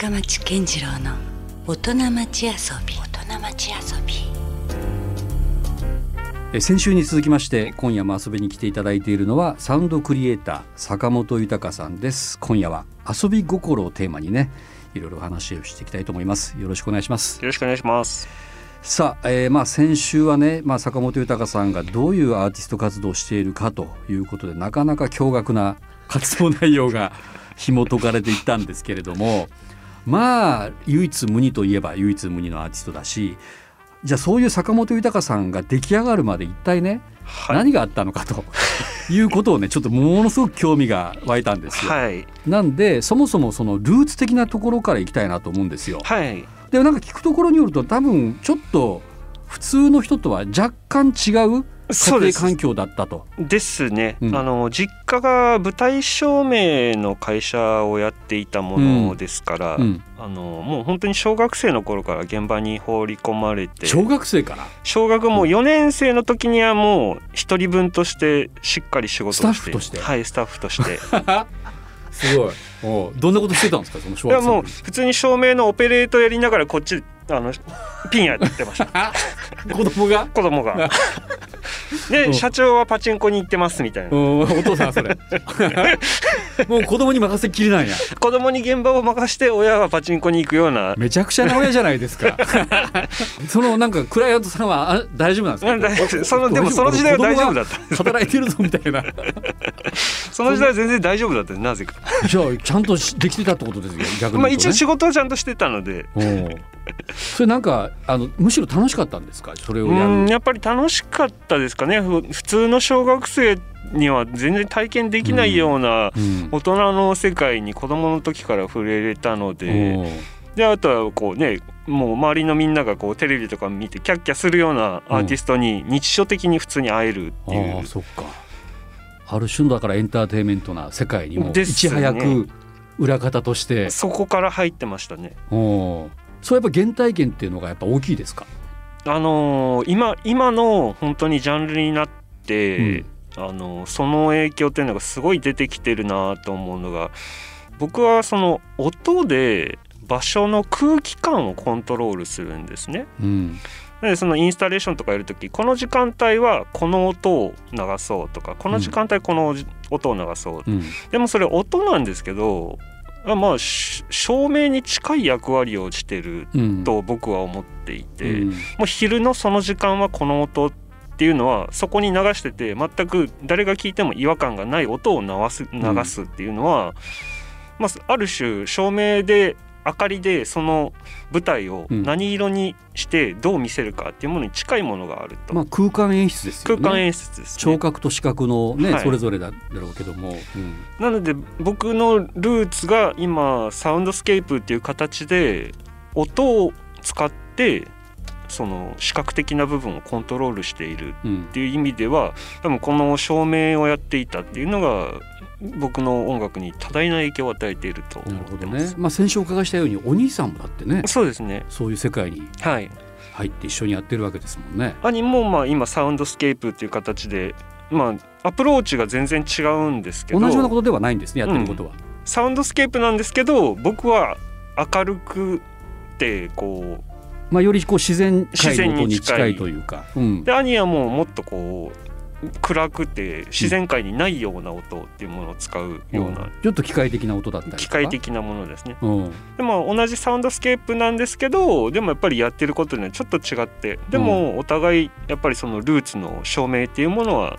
深町健次郎の大人町遊び。大人町遊び。え先週に続きまして今夜も遊びに来ていただいているのはサウンドクリエイター坂本豊さんです。今夜は遊び心をテーマにねいろいろお話をしていきたいと思います。よろしくお願いします。よろしくお願いします。さあ、えー、まあ先週はね、まあ、坂本豊さんがどういうアーティスト活動をしているかということでなかなか驚愕な活動内容が紐解かれていったんですけれどもまあ唯一無二といえば唯一無二のアーティストだしじゃあそういう坂本豊さんが出来上がるまで一体ね、はい、何があったのかと いうことをねちょっとものすごく興味が湧いたんですよ。はい、なんでそもそもそのルーツ的なところからいきたいなと思うんですよ。はい、でなんか聞くところによると多分ちょっと普通の人とは若干違う家庭環境だったと。ですね、うん、あの実家が舞台照明の会社をやっていたものですから、うん。うん、あのもう本当に小学生の頃から現場に放り込まれて。小学生から？小学もう4年生の時にはもう一人分としてしっかり仕事をして。スタッフとして。はいスタッフとして。すごい。おどんなことしてたんですか？その小学生いやもう普通に照明のオペレートやりながらこっちあのピンやってました。子供が？子供が で社長はパチンコに行ってますみたいな。お父さんそれ もう子供に任せっきりなんや 子供に現場を任して親はパチンコに行くような。めちゃくちゃな親じゃないですか。そのなんかクライアントさんはあ大丈夫なんですか？そのでもその時代は大丈夫だった。働いてるぞみたいな。その時代は全然大丈夫だった。なぜか。じゃあちゃんとできてたってことですよ逆に、ね、まあ一応仕事はちゃんとしてたので。それなんかあのむしろ楽しかったんですか？それをやる。やっぱり楽しかったですかね。普通の小学生には全然体験できないような大人の世界に子どもの時から触れれたので。であとはこうねもう周りのみんながこうテレビとか見てキャッキャするようなアーティストに日常的に普通に会えるっていう、うん、あそっか。ある種のだからエンターテインメントな世界にもいち早く裏方として、ね、そこから入ってましたね。おそうやっぱ原体験っていうのがやっぱ大きいですか？あのー、今今の本当にジャンルになって、うん、あのー、その影響っていうのがすごい出てきてるなと思うのが僕はその音で場所の空気感をコントロールするんですね。うん。でそのインスタレーションとかやるときこの時間帯はこの音を流そうとかこの時間帯この音を流そう、うん、でもそれ音なんですけどまあ照明に近い役割をしてると僕は思っていて、うん、もう昼のその時間はこの音っていうのはそこに流してて全く誰が聞いても違和感がない音を流す流すっていうのは、まあ、ある種照明で明かりでその舞台を何色にしてどう見せるかっていうものに近いものがあると、まあ、空間演出ですよね。空間演出です、ね、聴覚と視覚のね、はい、それぞれだろうけども、うん、なので僕のルーツが今サウンドスケープっていう形で音を使ってその視覚的な部分をコントロールしているっていう意味では、多分この照明をやっていたっていうのが僕の音楽に多大な影響を与えていると思ってます。ね、まあ先週お伺いしたようにお兄さんもだってね。そうですね。そういう世界に入って一緒にやってるわけですもんね。兄もまあ今サウンドスケープっていう形で、まあアプローチが全然違うんですけど。同じようなことではないんですね。やってることは、うん、サウンドスケープなんですけど、僕は明るくてこう。まあ、よりこう自然界の音に近いというか、うん、で兄はもうもっとこう暗くて自然界にないような音っていうものを使うような、うん、ちょっと機械的な音だったり機械的なものですね、うん、でも同じサウンドスケープなんですけどでもやっぱりやってることにはちょっと違って。でもお互いやっぱりそのルーツの照明っていうものは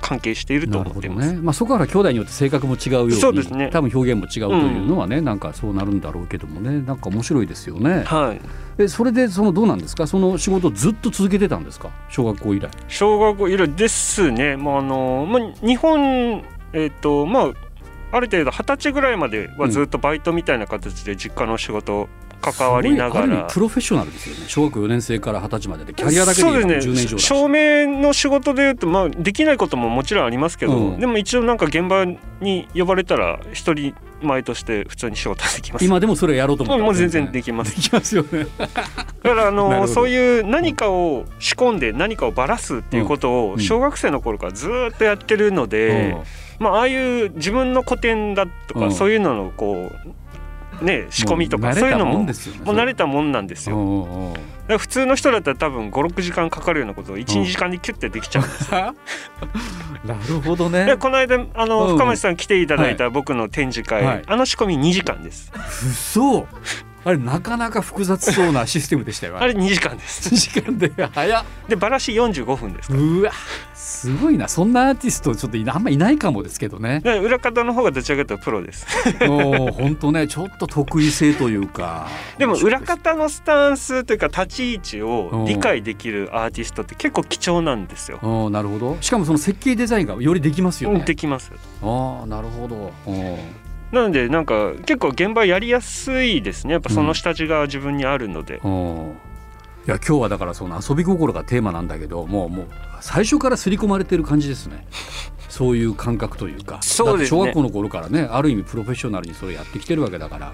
関係していると思ってます。ね、まあそこから兄弟によって性格も違うように、そうですね。多分表現も違うというのはね、うん、なんかそうなるんだろうけどもね、なんか面白いですよね。はい。えそれでそのどうなんですか？その仕事ずっと続けてたんですか？小学校以来。小学校以来ですね。まああのまあ日本えっ、ー、とまあある程度二十歳ぐらいまではずっとバイトみたいな形で実家の仕事関わりながら。プロフェッショナルですよね。小学4年生から二十歳まででキャリアだけで10年以上、ね、照明の仕事でいうと、まあ、できないことももちろんありますけど、うん、でも一応なんか現場に呼ばれたら一人前として普通に仕事できます。今でもそれやろうと思って、もう全然できます。できますよね。だからあのそういう何かを仕込んで何かをばらすっていうことを小学生の頃からずっとやってるので、うん、まあああいう自分の古典だとか、そういうののこうね仕込みとかそういうのももう慣れたもんなんですよ。普通の人だったら多分56時間かかるようなことを12、うん。時間でキュッてできちゃうんですよ。なるほどね。でこの間あの、うん。深町さん来ていただいた僕の展示会、はい。あの仕込み2時間です。嘘あれなかなか複雑そうなシステムでしたよあれ。2時間です。時間で早っ。でバラシ45分です。うわすごいな。そんなアーティストちょっとあんまいないかもですけどね。で裏方の方がどちらかというとプロです。もう本当ねちょっと得意性というか。でも裏方のスタンスというか立ち位置うん。を理解できるアーティストって結構貴重なんですよ。おなるほど。しかもその設計デザインがよりできますよね。できます。ああなるほど。おなのでなんか結構現場やりやすいですね。やっぱその下地が自分にあるので、おいや今日はだからその遊び心がテーマなんだけどもうもう最初から刷り込まれてる感じですね。そういう感覚というか。そうですね。小学校の頃からねある意味プロフェッショナルにそれやってきてるわけだから。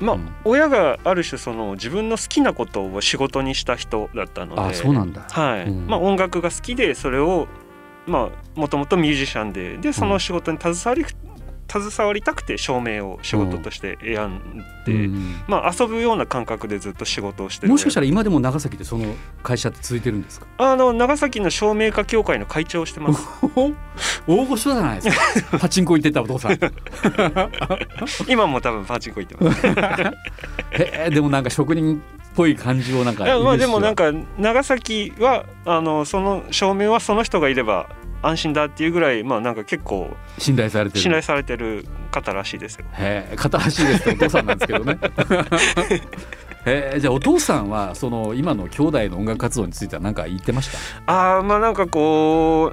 まあ、うん。親がある種その自分の好きなことを仕事にした人だったので。あそうなんだ。はい。うん。まあ、音楽が好きでそれをまあもともとミュージシャンででその仕事に携わり、携わりたくて照明を仕事として選んで、うんまあ、遊ぶような感覚でずっと仕事をしてるもしかしたら今でも長崎でその会社って続いてるんですか？あの長崎の照明家協会の会長をしてます。大御所じゃないですか。パチンコ行ってたお父さん。へ 今も多分パチンコ行ってます。えでもなんか職人っぽい感じをなんかまあでもなんかか長崎はあのその照明はその人がいれば安心だっていうぐらいまあなんか結構信頼されてる。信頼されてる方らしいですよ。へえ片足ですってお父さんなんですけどね。へえじゃあお父さんはその今の兄弟の音楽活動については何か言ってました？ああまあなんかこ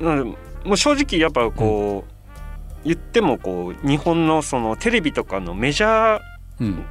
うなんもう正直やっぱこう、言ってもこう日本のそのテレビとかのメジャーうん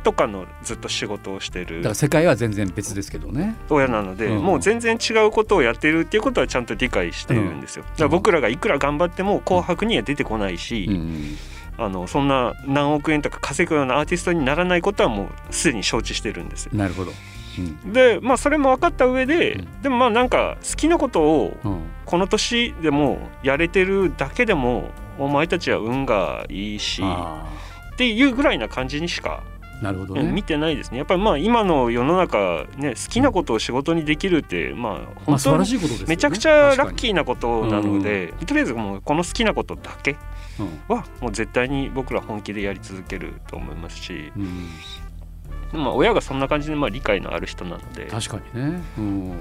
とかのずっと仕事をしてだかるら世界は全然別ですけどね。親なので、うん。もう全然違うことをやってるっていうことはちゃんと理解してるんですよ。だから僕らがいくら頑張っても「紅白」には出てこないし、うん。あのそんな何億円とか稼ぐようなアーティストにならないことはもうすでに承知してるんですよ。なるほど。うん。でまあそれも分かった上で、うん。でもまあなんか好きなことをうん。この年でもやれてるだけでもお前たちは運がいいしあっていうぐらいな感じにしか、あなるほどうん見ねてないですね。やっぱりまあ今の世の中ね好きなことを仕事にできるってまあまあ本当にめちゃくちゃラッーキーなことなので、とりあえずもうこの好きなことだけはもう絶対に僕ら本気でやり続けると思いますし、うん。うんまあ、親がそんな感じでまあ理解のある人なので。確かにね、うん。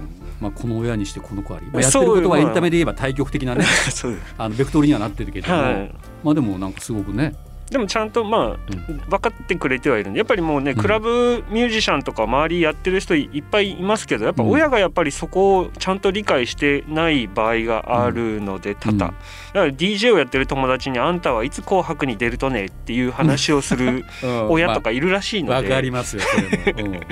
まあ、この親にしてこの子あり、まあ、やってることはまあ。エンタメで言えば対極的なね あのベクトルにはなってるけども、はい。まあでもなんかすごくね、でもちゃんとまあうん。分かってくれてはいるんでやっぱりもうねうん。クラブミュージシャンとか周りやってる人いっぱいいますけどやっぱ親がやっぱりそこをちゃんと理解してない場合があるので多々、うんだから DJ をやってる友達に「あんたはいつ紅白に出るとね」っていう話をする 親とかいるらしいので、わかりますよそれも、うん。だか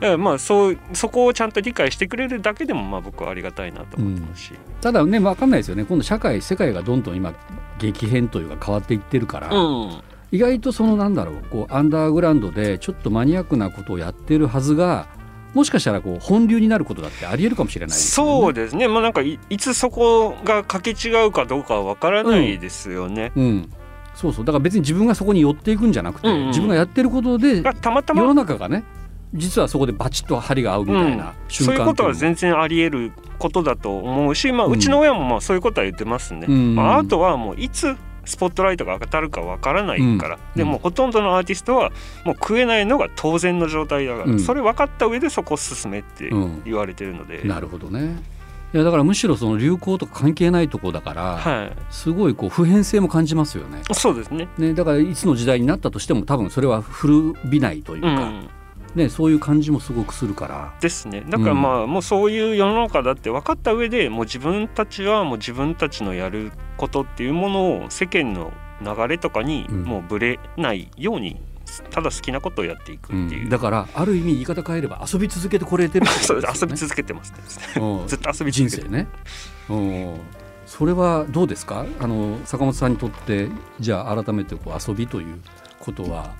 らまあそうそこをちゃんと理解してくれるだけでもまあ僕はありがたいなと思ってますし、ただね分かんないですよね。今度社会世界がどんどん今激変というか変わっていってるから、うん意外とそのなんだろうこうアンダーグラウンドでちょっとマニアックなことをやってるはずがもしかしたらこう本流になることだってありえるかもしれないですよね。そうですね。まあなんかいいつそこがかけ違うかどうかは分からないですよね。うん、そうそう。だから別に自分がそこに寄っていくんじゃなくて、うんうん。自分がやってることでがたまた世のま中がね実はそこでバチッと針が合うみたいな瞬間そういうことは全然あり得ることだと思うし、まあ、うんうちの親もまあそういうことは言ってますね。うん。まあ、あとはもういつスポットライトが当たるかわからないから、うん。でもほとんどのアーティストはもう食えないのが当然の状態だから、うん。それ分かった上でそこを進めってうん。言われてるので、なるほどね。いやだからむしろその流行とか関係ないとこだから、はすごいこう普遍性も感じますよね。い、そうですね。ねだからいつの時代になったとしても多分それは古びないといううか、ん、ね、そういう感じもすごくするから。ですね。だからまあもうそういう世の中だって分かった上でもう自分たちはもう自分たちのやることっていうものを世間の流れとかにうん。もうぶれないようにただ好きなことをやっていくっていう、だからある意味言い方変えれば遊び続けてこれてるですよね。遊び続けてますねう。ん ずっと遊び人生ね。う。んそれはどうですか？あの坂本さんにとってじゃあ改めてこう遊びということは、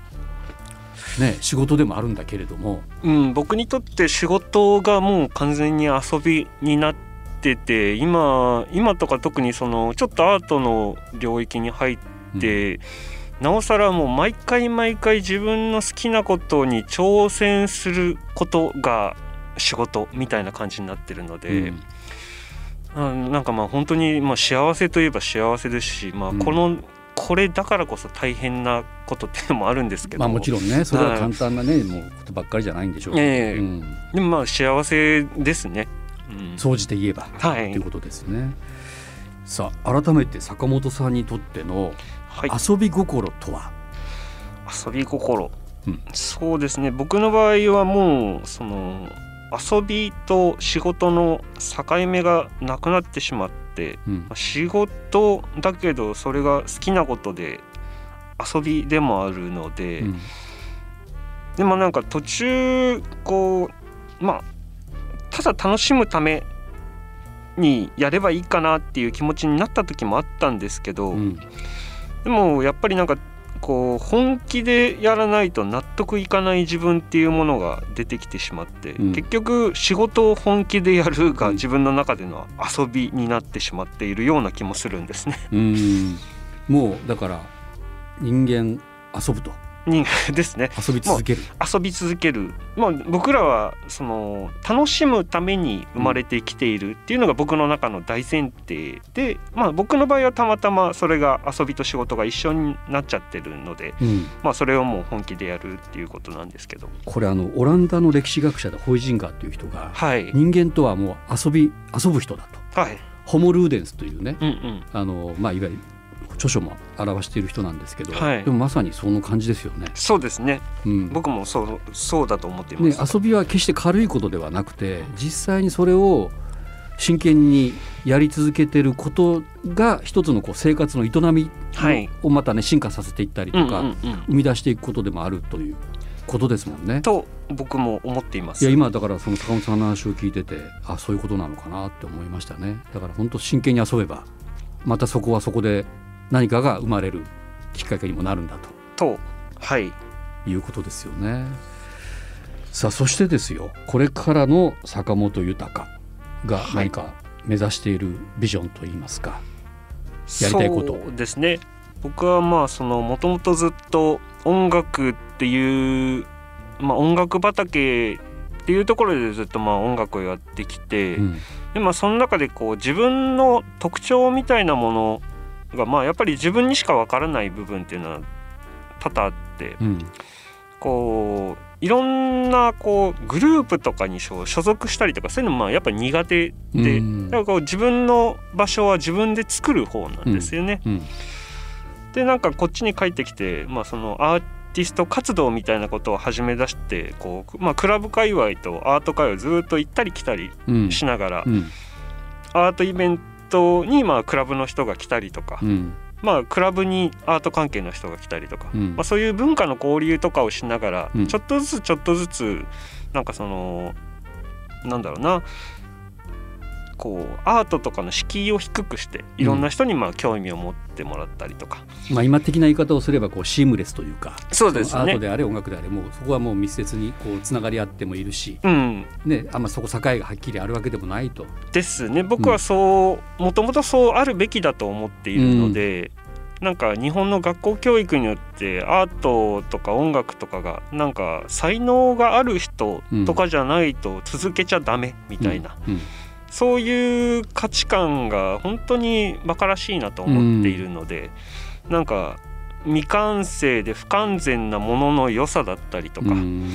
ね、仕事でもあるんだけれども、うん、僕にとって仕事がもう完全に遊びになってて今今とか特にそのちょっとアートの領域に入って、なおさらもう毎回毎回自分の好きなことに挑戦することが仕事みたいな感じになってるので、うん、なんかまあ本当にまあ幸せといえば幸せですし、まあ、この、これだからこそ大変なことっていうのもあるんですけどまあもちろんねそれは簡単なね、はい、もうことばっかりじゃないんでしょう。けど、え。ーうん、でもまあ幸せですね。総じて言えば、はい、ということですね。さあ改めて坂本さんにとっての遊び心とは、はい、遊び心、うん、そうですね。僕の場合はもうその遊びと仕事の境目がなくなってしまって、うん、仕事だけどそれが好きなことで遊びでもあるので、うん、でもなんか途中こうまあただ楽しむためにやればいいかなっていう気持ちになった時もあったんですけど、うん、でもやっぱりなんかこう本気でやらないと納得いかない自分っていうものが出てきてしまって、うん、結局仕事を本気でやるが自分の中での遊びになってしまっているような気もするんですね。うん。もうだから人間遊ぶと人ですね。遊び続ける。遊び続ける、まあ、僕らはその楽しむために生まれてきているっていうのが僕の中の大前提で、まあ、僕の場合はたまたまそれが遊びと仕事が一緒になっちゃってるので、うん、まあ、それをもう本気でやるっていうことなんですけど。これあのオランダの歴史学者でホイジンガーっていう人が、はい、人間とはもう遊び遊ぶ人だと。はい。ホモルーデンスというね、うんうん、あのまあ、いわゆる著書も表している人なんですけど、はい、でもまさにその感じですよね。そうですね、うん、僕もそうそうだと思っています、ね、遊びは決して軽いことではなくて実際にそれを真剣にやり続けてることが一つのこう生活の営みをまたね進化させていったりとか、生み出していくことでもあるということですもんね。と僕も思っています。いや今だからその坂本さんの話を聞いててあそういうことなのかなって思いましたね。だから本当真剣に遊べばまたそこはそこで何かが生まれるきっかけにもなるんだと。とはい。いうことですよね。さあそしてですよこれからの坂本豊が何か目指しているビジョンといいますか、はい、やりたいこと。ですね。僕はまあそのもともとずっと音楽っていう、まあ、音楽畑っていうところでずっとまあ音楽をやってきて、うん、でまあその中でこう自分の特徴みたいなものがまあやっぱり自分にしかわからない部分っていうのは多々あって、うん、こういろんなこうグループとかに所属したりとかそういうのもまあやっぱり苦手で、うん、だからこう自分の場所は自分で作る方なんですよね。うん、でなんかこっちに帰ってきて、まあ、そのアーティスト活動みたいなことを始め出してこう、まあ、クラブ界隈とアート界隈をずっと行ったり来たりしながら、アートイベントトにまあクラブの人が来たりとか、うん、まあクラブにアート関係の人が来たりとか、うん、まあ、そういう文化の交流とかをしながら、ちょっとずつちょっとずつなんかそのなんだろうなこうアートとかの敷居を低くしていろんな人にまあ興味を持ってもらったりとか、うん、まあ、今的な言い方をすればこうシームレスというかそうです、ね、アートであれ音楽であれもうそこはもう密接にこうつながり合ってもいるし、うん。ね、あんまそこ境がはっきりあるわけでもないと。ですね。僕はそうもともとそうあるべきだと思っているので。なんか日本の学校教育によってアートとか音楽とかがなんか才能がある人とかじゃないと続けちゃダメみたいな、うん。うんそういう価値観が本当に馬鹿らしいなと思っているので、うん、なんか未完成で不完全なものの良さだったりとか、うん、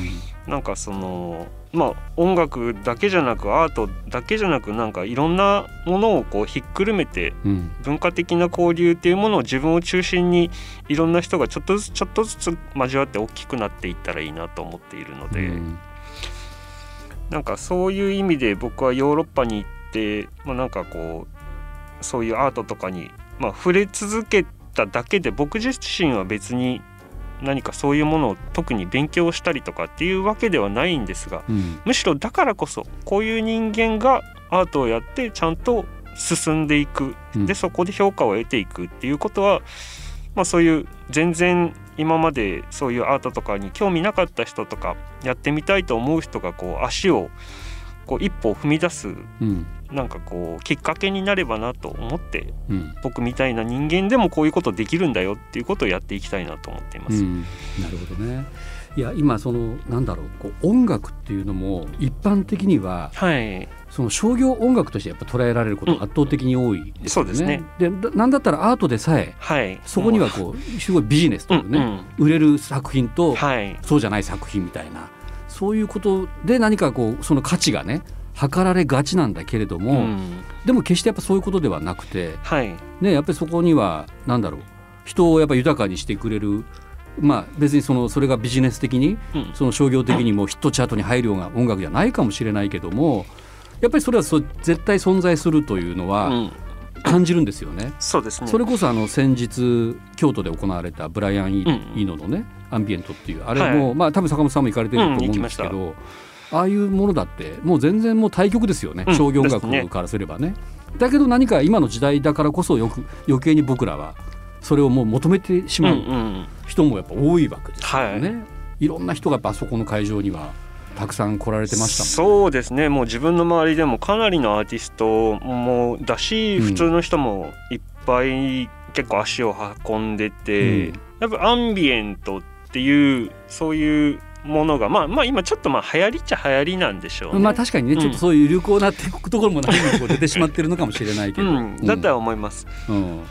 なんかそのまあ音楽だけじゃなくアートだけじゃなくなんかいろんなものをこうひっくるめて、文化的な交流っていうものを自分を中心にいろんな人がちょっとずつちょっとずつ交わって大きくなっていったらいいなと思っているので。うんなんかそういう意味で僕はヨーロッパに行って、まあ、なんかこうそういうアートとかに、まあ、触れ続けただけで僕自身は別に何かそういうものを特に勉強したりとかっていうわけではないんですが、うん、むしろだからこそこういう人間がアートをやってちゃんと進んでいく、でそこで評価を得ていくっていうことは、まあ、そういう全然今までそういうアートとかに興味なかった人とかやってみたいと思う人がこう足をこう一歩踏み出すなんかこうきっかけになればなと思ってうん。僕みたいな人間でもこういうことできるんだよっていうことをやっていきたいなと思っています。うん、なるほどね。いや今そのなんだろうこう音楽っていうのも一般的にははい、その商業音楽としてやっぱ捉えられることが圧倒的に多いですよね。そうですね。でだなんだったらアートでさえはい、そこにはこうすごいビジネスというね、うんうん。売れる作品とはい、そうじゃない作品みたいなそういうことで何かこうその価値がね測られがちなんだけれども、うん。でも決してやっぱそういうことではなくて、はい、ね、やっぱりそこには何だろう人をやっぱ豊かにしてくれるまあ別にそのそれがビジネス的にうん。その商業的にもヒットチャートに入るような音楽じゃないかもしれないけどもやっぱりそれはそ絶対存在するというのはうん、感じるんですよね。そうですね。それこそあの先日京都で行われたブライアン・イうん。ーノのねアンビエントっていうあれはもまあ多分坂本さんも行かれてると思うんですけどああいうものだってもう全然もう対極ですよね。うん。商業音ですね楽からすればね。だけど何か今の時代だからこそよく余計に僕らはそれをもう求めてしうんうまうん。人もやっぱ多いわけですよね。い。ろんな人がやっぱあそこの会場にはたくさん来られてましたもんそうですね。もう自分の周りでもかなりのアーティストもだし、うん。普通の人もいっぱい結構足を運んでて、うん。やっぱアンビエントっていうそういうものがまあまあ今ちょっとまあ流行りっちゃ流行りなんでしょうね。まあ確かにね、うん。ちょっとそういう流行なところも何も出てしまってるのかもしれないけど、うん、だとは思います、うん。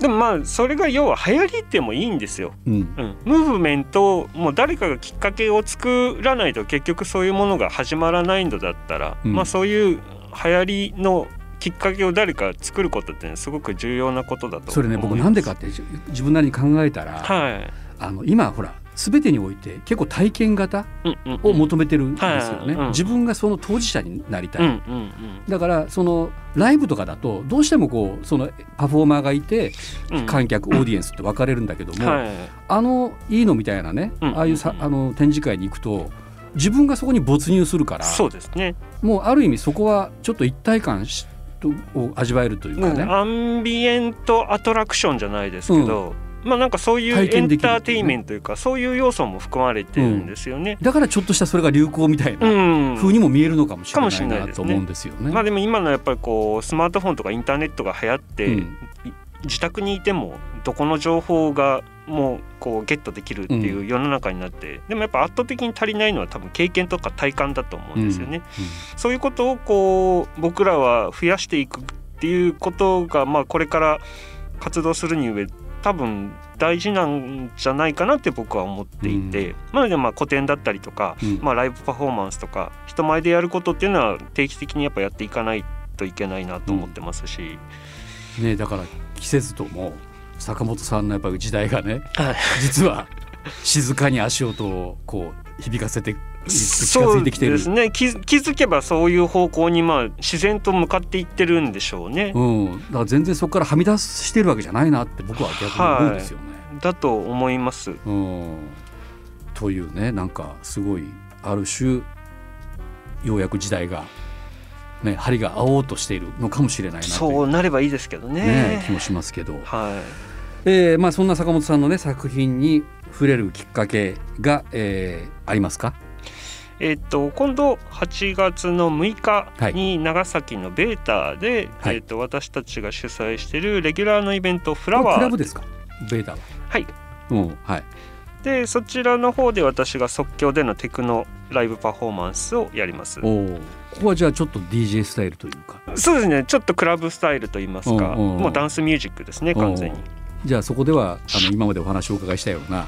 でもまあそれが要は流行りってもいいんですよ、うん。うん、ムーブメントもう誰かがきっかけを作らないと結局そういうものが始まらないのだったら、うん。まあそういう流行りのきっかけを誰か作ることってすごく重要なことだと思いますそれね僕なんでかってじ自分なりに考えたら、はい、あの今ほら全てにおいて結構体験型うんうんうん。を求めてるんですよね、自分がその当事者になりたい、うんうんうん。だからそのライブとかだとどうしてもこうそのパフォーマーがいてうん。観客、オーディエンスって分かれるんだけども、はい。あのいいのみたいなね、うんああいうさあの展示会に行くと自分がそこに没入するからそうですね。もうある意味そこはちょっと一体感しとを味わえるというかね、アンビエントアトラクションじゃないですけど、まあなんかそういう体エンターテインメントというかそういう要素も含まれてるんですよね。だからちょっとしたそれが流行みたいなうん。風にも見えるのかもしれなないいですね。なと思うんですよね。まあでも今のやっぱりこうスマートフォンとかインターネットが流行って、うん。い自宅にいてもどこの情報がもうこうゲットできるっていう世の中になって、でもやっぱ圧倒的に足りないのは多分経験とか体感だと思うんですよね。そういうことをこう僕らは増やしていくっていうことがまあこれから活動するに上多分大事なんじゃないかなって僕は思っていて、なのでまあ個展だったりとか、うん。まあ、ライブパフォーマンスとか人前でやることっていうのは定期的にやっぱやっていかないといけないなと思ってますし、ねだから季節とも坂本さんのやっぱり時代がねはい。実は静かに足音をこう響かせて近そうづいてきてるですね気づ気づけばそういう方向にまあ自然と向かっていってるんでしょうね。うん、だから全然そこからはみ出してるわけじゃないなって僕は逆に思うんですよね。だと思います。うん、というねなんかすごいある種ようやく時代が、ね、針が合おうとしているのかもしれないなとそいううなればいいですけどね。ね気もしますけど、はえーまあ、そんな坂本さんの、ね、作品に触れるきっかけが、えーありますか？い。えっと今度8月の6日に長崎のベータで、はい。えっと私たちが主催しているレギュラーのイベントフラワー。クラブですか？ベータは。はい。うんはい。でそちらの方で私が即興でのテクノライブパフォーマンスをやります。ここはじゃあちょっと DJ スタイルというか。そうですね。ちょっとクラブスタイルといいますか、もうダンスミュージックですね完全に。じゃあそこではあの今までお話をお伺いしたような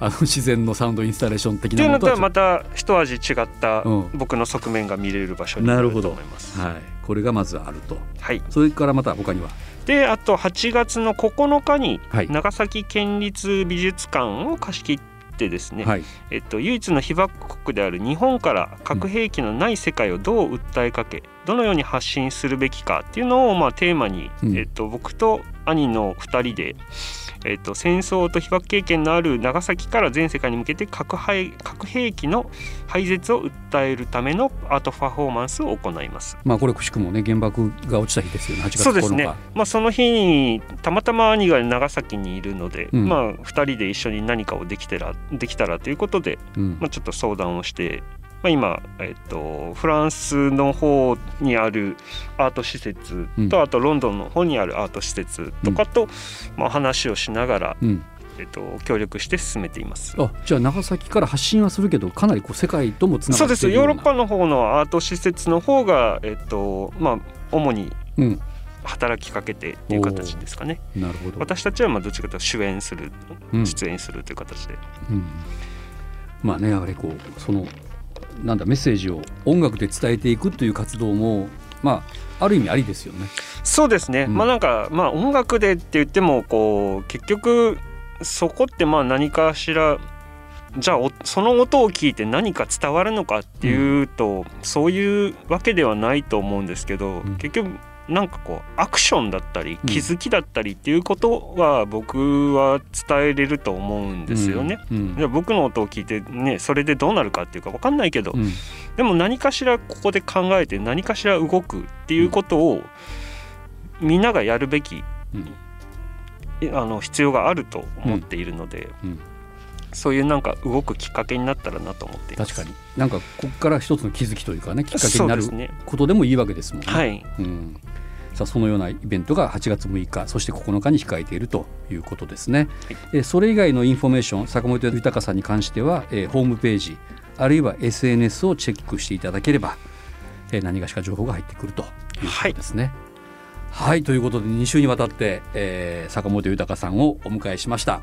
あの 自然のサウンドインスタレーション的っていうのと。はなものとはまた一味違ったうん。僕の側面が見れる場所になると思います。はい、これがまずあると。はい、それからまた他には？であと8月の9日にはい。長崎県立美術館を貸し切ってですね、はい。えっと、唯一の被爆国である日本から核兵器のない世界をどう訴えかけどのように発信するべきかっていうのをまあテーマに、うん。えっと、僕と兄の2人で、えっと、戦争と被爆経験のある長崎から全世界に向けて核廃核兵器の廃絶を訴えるためのアートパフォーマンスを行います。まあこれくしくもね原爆が落ちた日ですよね。8月9日そうですね、まあ、その日にたまたま兄が長崎にいるので、うん。まあ、2人で一緒に何かをできてらできたらということで、うん。まあ、ちょっと相談をしてまあ、今、えっと、フランスの方にあるアート施設と、うん。あとロンドンの方にあるアート施設とかと、まあ、話をしながら、うん、えっと、協力して進めています。あじゃあ長崎から発信はするけどかなりこう世界ともつなそうですがっているような。ヨーロッパの方のアート施設の方が、えっとまあ、主にうん、働きかけてっていう形ですかね。なるほど、私たちはまあどっちかというと主演するうん。出演するという形で、うん、まあねやはりこうそのなんだメッセージを音楽で伝えていくという活動もまあある意味ありですよね。そうですね、うん。まあなんかまあ音楽でって言ってもこう結局そこってまあ何かしらじゃあおその音を聞いて何か伝わるのかっていうと、そういうわけではないと思うんですけど、うん。結局なんかこうアクションだったりうん気づきだったりっていうことは僕は伝えれると思うんですよね。うんじゃあ僕の音を聞いてねそれでどうなるかっていうか分かんないけど、うん。でも何かしらここで考えて何かしら動くっていうことをみんながやるべきうん。いあの必要があると思っているので、うんそういうなんか動くきっかけになったらなと思って。確かに。なんかここから一つの気づきというかねきっかけになることでもいいわけですもんね。はい。うん、さあそのようなイベントが8月6日そして9日に控えているということですね。えーそれ以外のインフォメーション坂本豊さんに関しては、えーホームページあるいは SNS をチェックしていただければ、えー何がしか情報が入ってくるということですね。はい、ということで2週にわたって、えー坂本豊さんをお迎えしました。